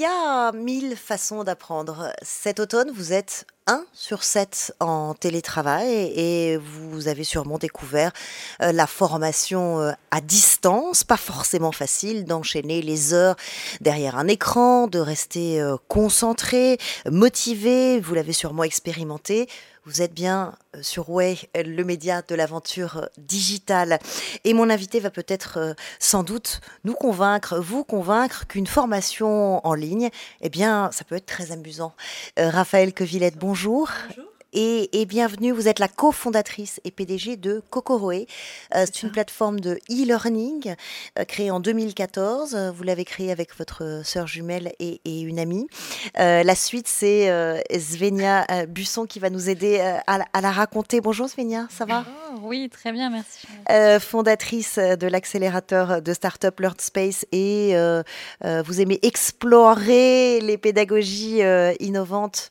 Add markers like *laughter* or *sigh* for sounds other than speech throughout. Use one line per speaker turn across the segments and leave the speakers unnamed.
y a mille façons d'apprendre. Cet automne, vous êtes un sur sept en télétravail et vous avez sûrement découvert euh, la formation euh, à distance. Pas forcément facile d'enchaîner les heures derrière un écran, de rester euh, concentré, motivé. Vous l'avez sûrement expérimenté. Vous êtes bien sur Way, le média de l'aventure digitale. Et mon invité va peut-être sans doute nous convaincre, vous convaincre qu'une formation en ligne, eh bien, ça peut être très amusant. Raphaël Quevillette, bonjour. Bonjour et, bienvenue. Vous êtes la cofondatrice et PDG de Kokoroe. Euh, c'est une plateforme de e-learning euh, créée en 2014. Vous l'avez créée avec votre sœur jumelle et, une amie. Euh, la suite, c'est Svenia Busson qui va nous aider à, la raconter. Bonjour Svenia, ça va?
Oui, très bien, merci.
fondatrice de l'accélérateur de Startup Learn Space et vous aimez explorer les pédagogies innovantes.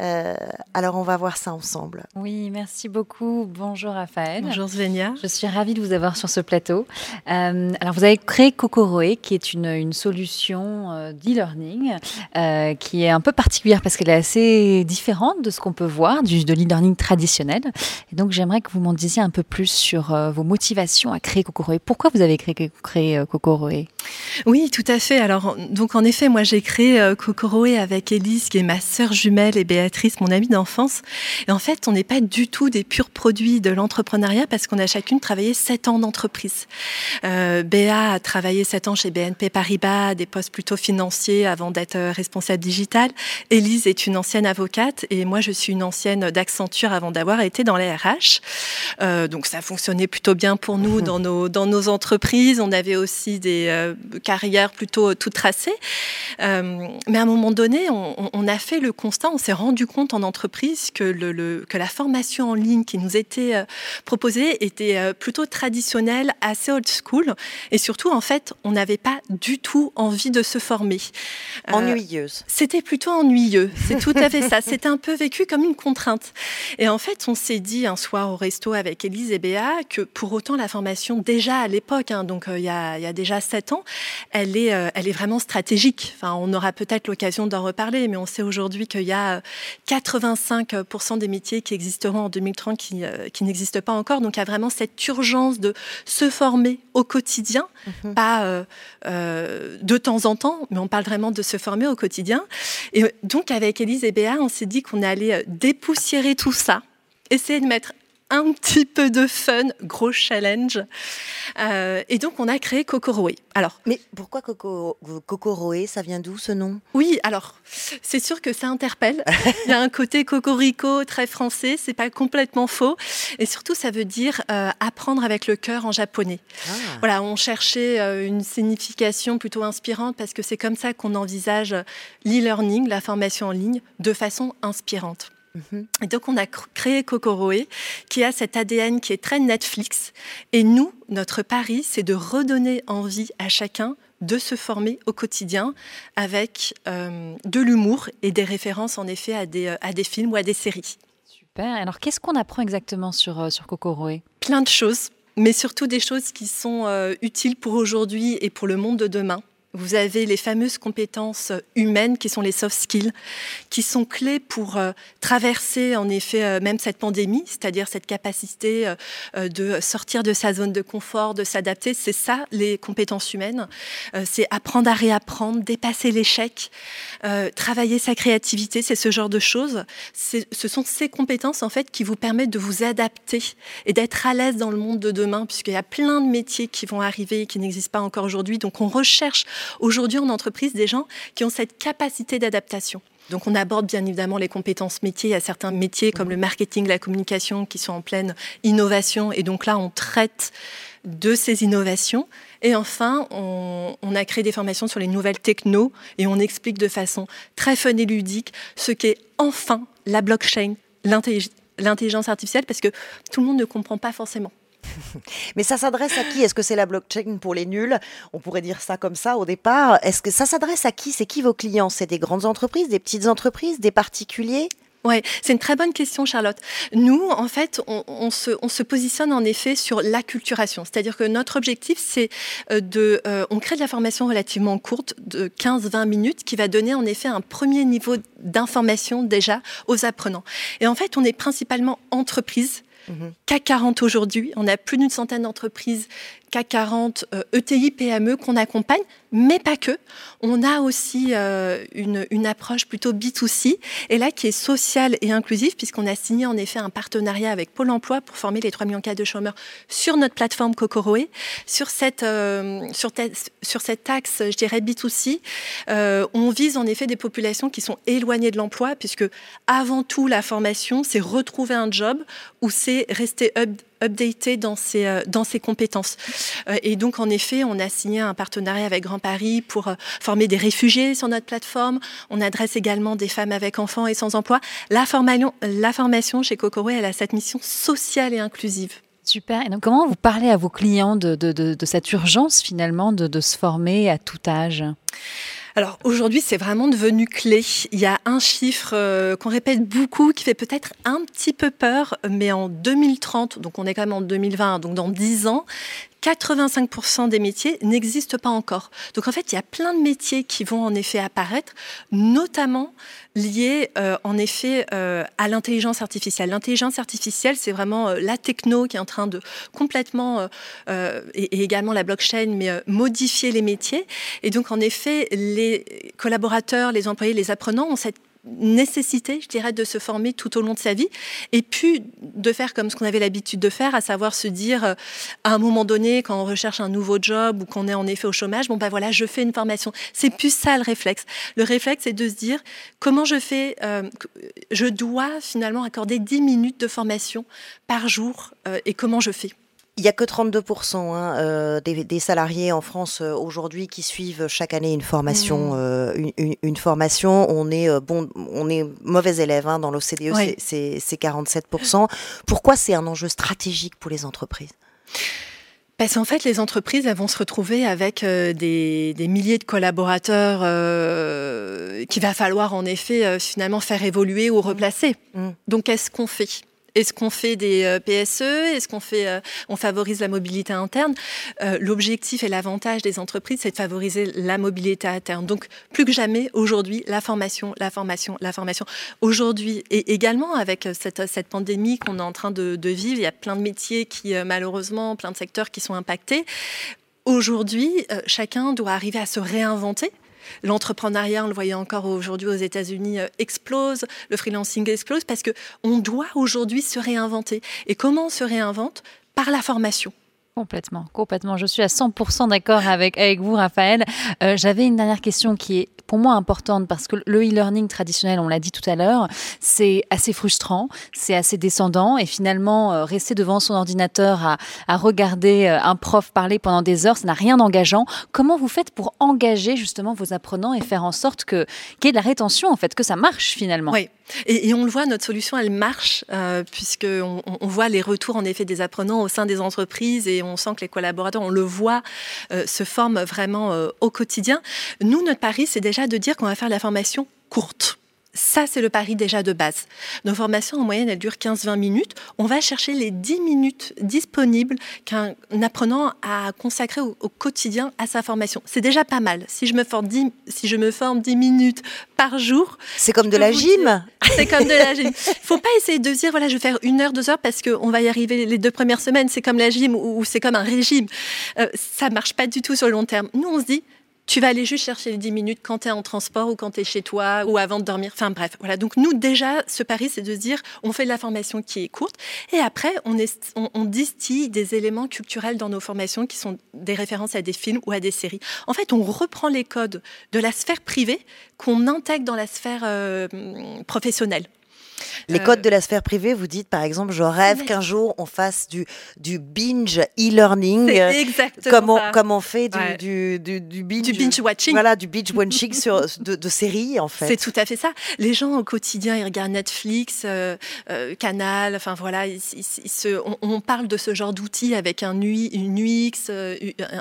Euh, alors on va voir ça ensemble.
Oui, merci beaucoup. Bonjour Raphaël.
Bonjour Svenia.
Je suis ravie de vous avoir sur ce plateau. Euh, alors vous avez créé Kokoroe, qui est une, solution euh, d'e-learning qui est un peu particulière parce qu'elle est assez différente de ce qu'on peut voir du, de l'e-learning traditionnel. Et donc j'aimerais que vous m'en disiez un peu plus sur vos motivations à créer Kokoroe. Pourquoi vous avez créé, créé Kokoroe?
Oui, tout à fait. Alors donc en effet, moi j'ai créé Kokoroe avec Elise, qui est ma sœur jumelle et Béatrice mon amie d'enfance. Et en fait, on n'est pas du tout des purs produits de l'entrepreneuriat parce qu'on a chacune travaillé sept ans d'entreprise. Euh, Béa a travaillé sept ans chez BNP Paribas, des postes plutôt financiers avant d'être euh, responsable digital. Élise est une ancienne avocate et moi, je suis une ancienne d'Accenture avant d'avoir été dans les RH. Euh, donc, ça fonctionnait plutôt bien pour nous dans nos, dans nos entreprises. On avait aussi des euh, carrières plutôt toutes tracées. mais à un moment donné, on, on a fait le constat, on s'est rendu rendu compte en entreprise que, le, que la formation en ligne qui nous était euh, proposée était euh, plutôt traditionnelle, assez old school. Et surtout, en fait, on n'avait pas du tout envie de se former.
Euh, Ennuyeuse.
C'était plutôt ennuyeux. C'est tout à fait ça. *laughs* C'était un peu vécu comme une contrainte. Et en fait, on s'est dit un soir au resto avec Élise et Béa que pour autant, la formation, déjà à l'époque, hein, donc il y, a, il, y a, déjà sept ans, elle est, elle est vraiment stratégique. Enfin, on aura peut-être l'occasion d'en reparler, mais on sait aujourd'hui qu'il y a 85% des métiers qui existeront en 2030 qui, euh, qui n'existent pas encore. Donc il y a vraiment cette urgence de se former au quotidien, mhm. pas euh, euh, de temps en temps, mais on parle vraiment de se former au quotidien. Et donc avec Élise et Béa, on s'est dit qu'on allait dépoussiérer tout ça, essayer de mettre un petit peu de fun, gros challenge. Euh, et donc, on a créé Kokoroe.
Alors, Mais pourquoi Coco, Kokoroe Ça vient d'où ce nom?
Oui, alors, c'est sûr que ça interpelle. *laughs* Il y a un côté cocorico très français, c'est pas complètement faux. Et surtout, ça veut dire euh, apprendre avec le cœur en japonais. Ah. Voilà, on cherchait euh, une signification plutôt inspirante parce que c'est comme ça qu'on envisage l'e-learning, la formation en ligne, de façon inspirante. Et donc, on a créé Kokoroe, qui a cet ADN qui est très Netflix. Et nous, notre pari, c'est de redonner envie à chacun de se former au quotidien avec euh, de l'humour et des références, en effet, à des, euh, à des films ou à des séries.
Super. Alors, qu'est-ce qu'on apprend exactement sur, euh, sur Kokoroe?
Plein de choses, mais surtout des choses qui sont utiles pour aujourd'hui et pour le monde de demain. Vous avez les fameuses compétences humaines qui sont les soft skills, qui sont clés pour euh, traverser en effet euh, même cette pandémie, c'est-à-dire cette capacité euh, de sortir de sa zone de confort, de s'adapter. C'est ça les compétences humaines. c'est apprendre à réapprendre, dépasser l'échec, travailler sa créativité, c'est ce genre de choses. Ce sont ces compétences en fait qui vous permettent de vous adapter et d'être à l'aise dans le monde de demain, puisqu'il y a plein de métiers qui vont arriver et qui n'existent pas encore aujourd'hui. Donc on recherche aujourd'hui en entreprise des gens qui ont cette capacité d'adaptation. Donc on aborde bien évidemment les compétences métiers. Il y a certains métiers comme le marketing, la communication qui sont en pleine innovation. Et donc là, on traite de ces innovations. Et enfin, on, a créé des formations sur les nouvelles techno et on explique de façon très fun et ludique ce qu'est enfin la blockchain, l'intelligence artificielle, parce que tout le monde ne comprend pas forcément. *laughs*
Mais ça s'adresse à qui? Est-ce que c'est la blockchain pour les nuls? On pourrait dire ça comme ça au départ. Est-ce que ça s'adresse à qui? C'est qui vos clients? C'est des grandes entreprises, des petites entreprises, des particuliers?
Oui, c'est une très bonne question, Charlotte. Nous, en fait, on, se, positionne en effet sur l'acculturation. C'est-à-dire que notre objectif, c'est euh, de... Euh, on crée de la formation relativement courte, de 15-20 minutes, qui va donner en effet un premier niveau d'information déjà aux apprenants. Et en fait, on est principalement entreprise. CAC 40 aujourd'hui, on a plus d'une centaine d'entreprises CAC 40, ETI, PME qu'on accompagne, mais pas que. On a aussi euh, une, approche plutôt B2C, et là qui est sociale et inclusive, puisqu'on a signé en effet un partenariat avec Pôle emploi pour former les 3 millions de chômeurs sur notre plateforme Kokoroe. Sur cette, euh, sur, sur axe, je dirais B2C, euh, on vise en effet des populations qui sont éloignées de l'emploi, puisque avant tout, la formation, c'est retrouver un job ou c'est rester up, updaté dans ses, euh, dans ses compétences. Euh, et donc, en effet, on a signé un partenariat avec Grand Paris pour euh, former des réfugiés sur notre plateforme. On adresse également des femmes avec enfants et sans emploi. La formation, chez Kokoro, elle a cette mission sociale et inclusive.
Super. Et donc, comment vous parlez à vos clients de, de, de, cette urgence finalement de se former à tout âge?
Alors aujourd'hui, c'est vraiment devenu clé. Il y a un chiffre euh, qu'on répète beaucoup, qui fait peut-être un petit peu peur, mais en 2030, donc on est quand même en 2020, donc dans 10 ans, 85% des métiers n'existent pas encore. Donc en fait, il y a plein de métiers qui vont en effet apparaître, notamment liés euh, en effet euh, à l'intelligence artificielle. L'intelligence artificielle, c'est vraiment euh, la techno qui est en train de complètement, et, et, également la blockchain, mais modifier les métiers. Et donc en effet, les collaborateurs, les employés, les apprenants ont cette nécessité, je dirais, de se former tout au long de sa vie, et puis de faire comme ce qu'on avait l'habitude de faire, à savoir se dire, euh, à un moment donné, quand on recherche un nouveau job ou qu'on est en effet au chômage, bon ben voilà, je fais une formation. C'est plus ça le réflexe. Le réflexe, c'est de se dire, comment je fais, euh, je dois finalement accorder 10 minutes de formation par jour, euh, et comment je fais?
Il n'y a que 32% hein, euh, des, salariés en France euh, aujourd'hui qui suivent chaque année une formation. Mmh. Euh, une, formation, on est bon, on est mauvais élève hein, dans l'OCDE, c'est 47%. Pourquoi c'est un enjeu stratégique pour les entreprises?
Parce qu'en fait, les entreprises elles vont se retrouver avec des, milliers de collaborateurs qu'il va falloir en effet finalement faire évoluer ou replacer. Mmh. Donc, qu'est-ce qu'on fait? Est-ce qu'on fait des euh, PSE Est-ce qu'on fait, euh, on favorise la mobilité interne? Euh, L'objectif et l'avantage des entreprises, c'est de favoriser la mobilité interne. Donc, plus que jamais, aujourd'hui, la formation, la formation, la formation. Aujourd'hui, et également avec cette, cette pandémie qu'on est en train de, de, vivre, il y a plein de métiers qui, malheureusement, plein de secteurs qui sont impactés. Aujourd'hui, chacun doit arriver à se réinventer L'entrepreneuriat, on le voyait encore aujourd'hui aux États-Unis, euh, explose, le freelancing explose parce que on doit aujourd'hui se réinventer. Et comment on se réinvente? Par la formation.
Complètement, complètement. Je suis à 100% d'accord avec, vous, Raphaël. Euh, j'avais une dernière question qui est pour moi importante parce que le e-learning traditionnel, on l'a dit tout à l'heure, c'est assez frustrant, c'est assez descendant et finalement euh, rester devant son ordinateur à, à regarder euh, un prof parler pendant des heures, ça n'a rien d'engageant. Comment vous faites pour engager justement vos apprenants et faire en sorte que qu'il y ait de la rétention en fait, que ça marche finalement?
Oui. Et, on le voit, notre solution, elle marche, euh, puisqu'on on voit les retours en effet des apprenants au sein des entreprises et on sent que les collaborateurs, on le voit, euh, se forment vraiment au quotidien. Nous, notre pari, c'est déjà de dire qu'on va faire la formation courte. Ça, c'est le pari déjà de base. Nos formations, en moyenne, elles durent 15-20 minutes. On va chercher les 10 minutes disponibles qu'un apprenant a consacrées au, quotidien à sa formation. C'est déjà pas mal. Si je me forme 10, si je me forme 10 minutes par jour...
C'est comme de la gym *laughs*
C'est comme de la gym. Il faut pas essayer de dire, voilà, je vais faire une heure, deux heures parce qu'on va y arriver les deux premières semaines. C'est comme la gym ou, c'est comme un régime. Euh, ça marche pas du tout sur le long terme. Nous, on se dit, tu vas aller juste chercher les 10 minutes quand tu es en transport ou quand tu es chez toi ou avant de dormir. Enfin bref, voilà. Donc nous, déjà, ce pari, c'est de se dire, on fait de la formation qui est courte et après, on, distille des éléments culturels dans nos formations qui sont des références à des films ou à des séries. En fait, on reprend les codes de la sphère privée qu'on intègre dans la sphère euh, professionnelle.
Les codes de la sphère privée, vous dites par exemple, je rêve qu'un jour on fasse du, du binge e-learning.
Exactement.
Comme on, comme on fait du, du, du, binge,
du binge watching.
Voilà, du binge watching sur, *laughs* de, séries en fait.
C'est tout à fait ça. Les gens au quotidien, ils regardent Netflix, euh, euh, Canal, enfin voilà, se, on, parle de ce genre d'outils avec un UI, une UX, euh,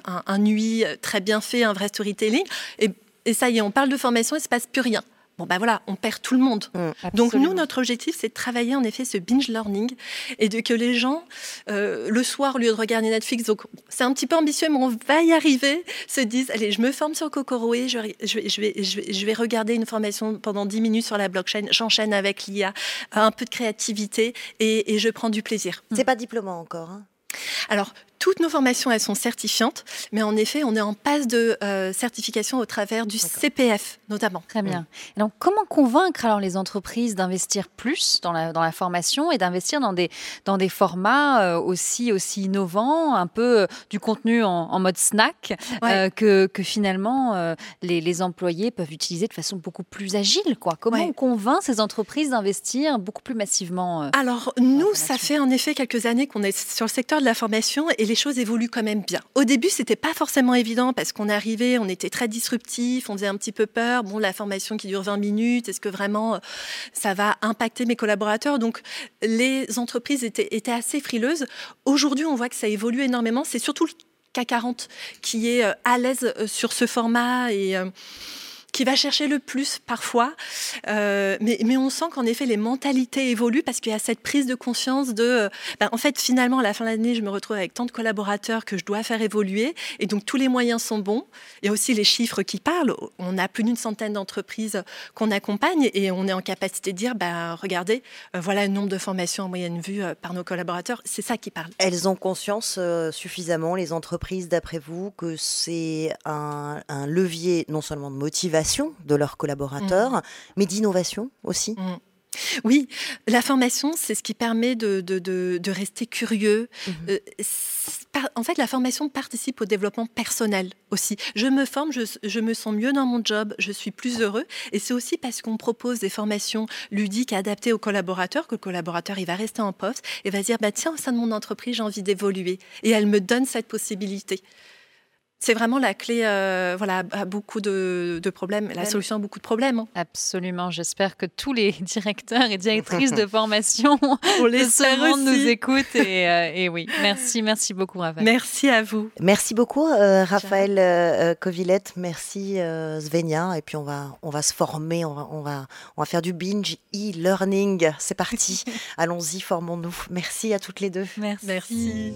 un, un UI très bien fait, un vrai storytelling. Et, et ça y est, on parle de formation il ne se passe plus rien bon ben voilà, on perd tout le monde.
Mmh,
Donc nous, notre objectif, c'est de travailler en effet ce binge learning et de que les gens, euh, le soir, au lieu de regarder Netflix, donc c'est un petit peu ambitieux, mais on va y arriver, se disent, allez, je me forme sur Kokoroé, je, vais- je, vais, je, vais, je, vais, je vais regarder une formation pendant 10 minutes sur la blockchain, j'enchaîne avec l'IA, un peu de créativité et, et je prends du plaisir.
C'est pas diplômant encore. hein?
Alors, toutes nos formations, elles sont certifiantes, mais en effet, on est en passe de euh, certification au travers du. CPF, notamment.
Très bien. Et donc, comment convaincre alors les entreprises d'investir plus dans la, dans la formation et d'investir dans des, dans des formats euh, aussi, aussi innovants, un peu euh, du contenu en, en mode snack,
Ouais.
euh, que, que finalement euh, les, les employés peuvent utiliser de façon beaucoup plus agile quoi? Comment
Ouais.
on convainc ces entreprises d'investir beaucoup plus massivement euh,
Alors, nous, ça fait en effet quelques années qu'on est sur le secteur de la formation et les choses évoluent quand même bien. Au début, c'était pas forcément évident parce qu'on arrivé, on était très disruptif, on faisait un petit peu peur. Bon, la formation qui dure 20 minutes, est-ce que vraiment euh, ça va impacter mes collaborateurs? Donc, les entreprises étaient, étaient assez frileuses. Aujourd'hui, on voit que ça évolue énormément. C'est surtout le CAC 40 qui est euh, à l'aise euh, sur ce format et qui va chercher le plus parfois. Euh, mais, on sent qu'en effet, les mentalités évoluent parce qu'il y a cette prise de conscience de, euh, ben, en fait, finalement, à la fin de l'année, je me retrouve avec tant de collaborateurs que je dois faire évoluer. Et donc, tous les moyens sont bons. Il y a aussi les chiffres qui parlent. On a plus d'une centaine d'entreprises qu'on accompagne et on est en capacité de dire, ben, regardez, euh, voilà le nombre de formations en moyenne vue par nos collaborateurs. C'est ça qui parle.
Elles ont conscience suffisamment, les entreprises, d'après vous, que c'est un levier non seulement de motivation de leurs collaborateurs, mais d'innovation aussi.
Oui, la formation, c'est ce qui permet de, de, de, de rester curieux.
Mhm.
Euh, par- en fait, la formation participe au développement personnel aussi. Je me forme, je, je me sens mieux dans mon job, je suis plus heureux. Et c'est aussi parce qu'on propose des formations ludiques adaptées aux collaborateurs que le collaborateur il va rester en poste et va se dire bah, tiens, au sein de mon entreprise, j'ai envie d'évoluer. Et elle me donne cette possibilité. C'est vraiment la clé euh, voilà, à beaucoup de, de problèmes, la solution à beaucoup de problèmes. hein.
Absolument. J'espère que tous les *laughs* directeurs et directrices de *laughs* formation
On
de
l'espère
ce monde nous écoutent. Et, euh, et oui, merci, merci beaucoup, Raphaël.
Merci à vous.
Merci beaucoup, euh, Raphaël Covilette. Merci, euh, Svenia. Et puis, on va, on va se former, on va, on va, on va faire du binge e-learning. C'est parti. *laughs* Allons-y, formons-nous. Merci à toutes les deux.
Merci.
Merci.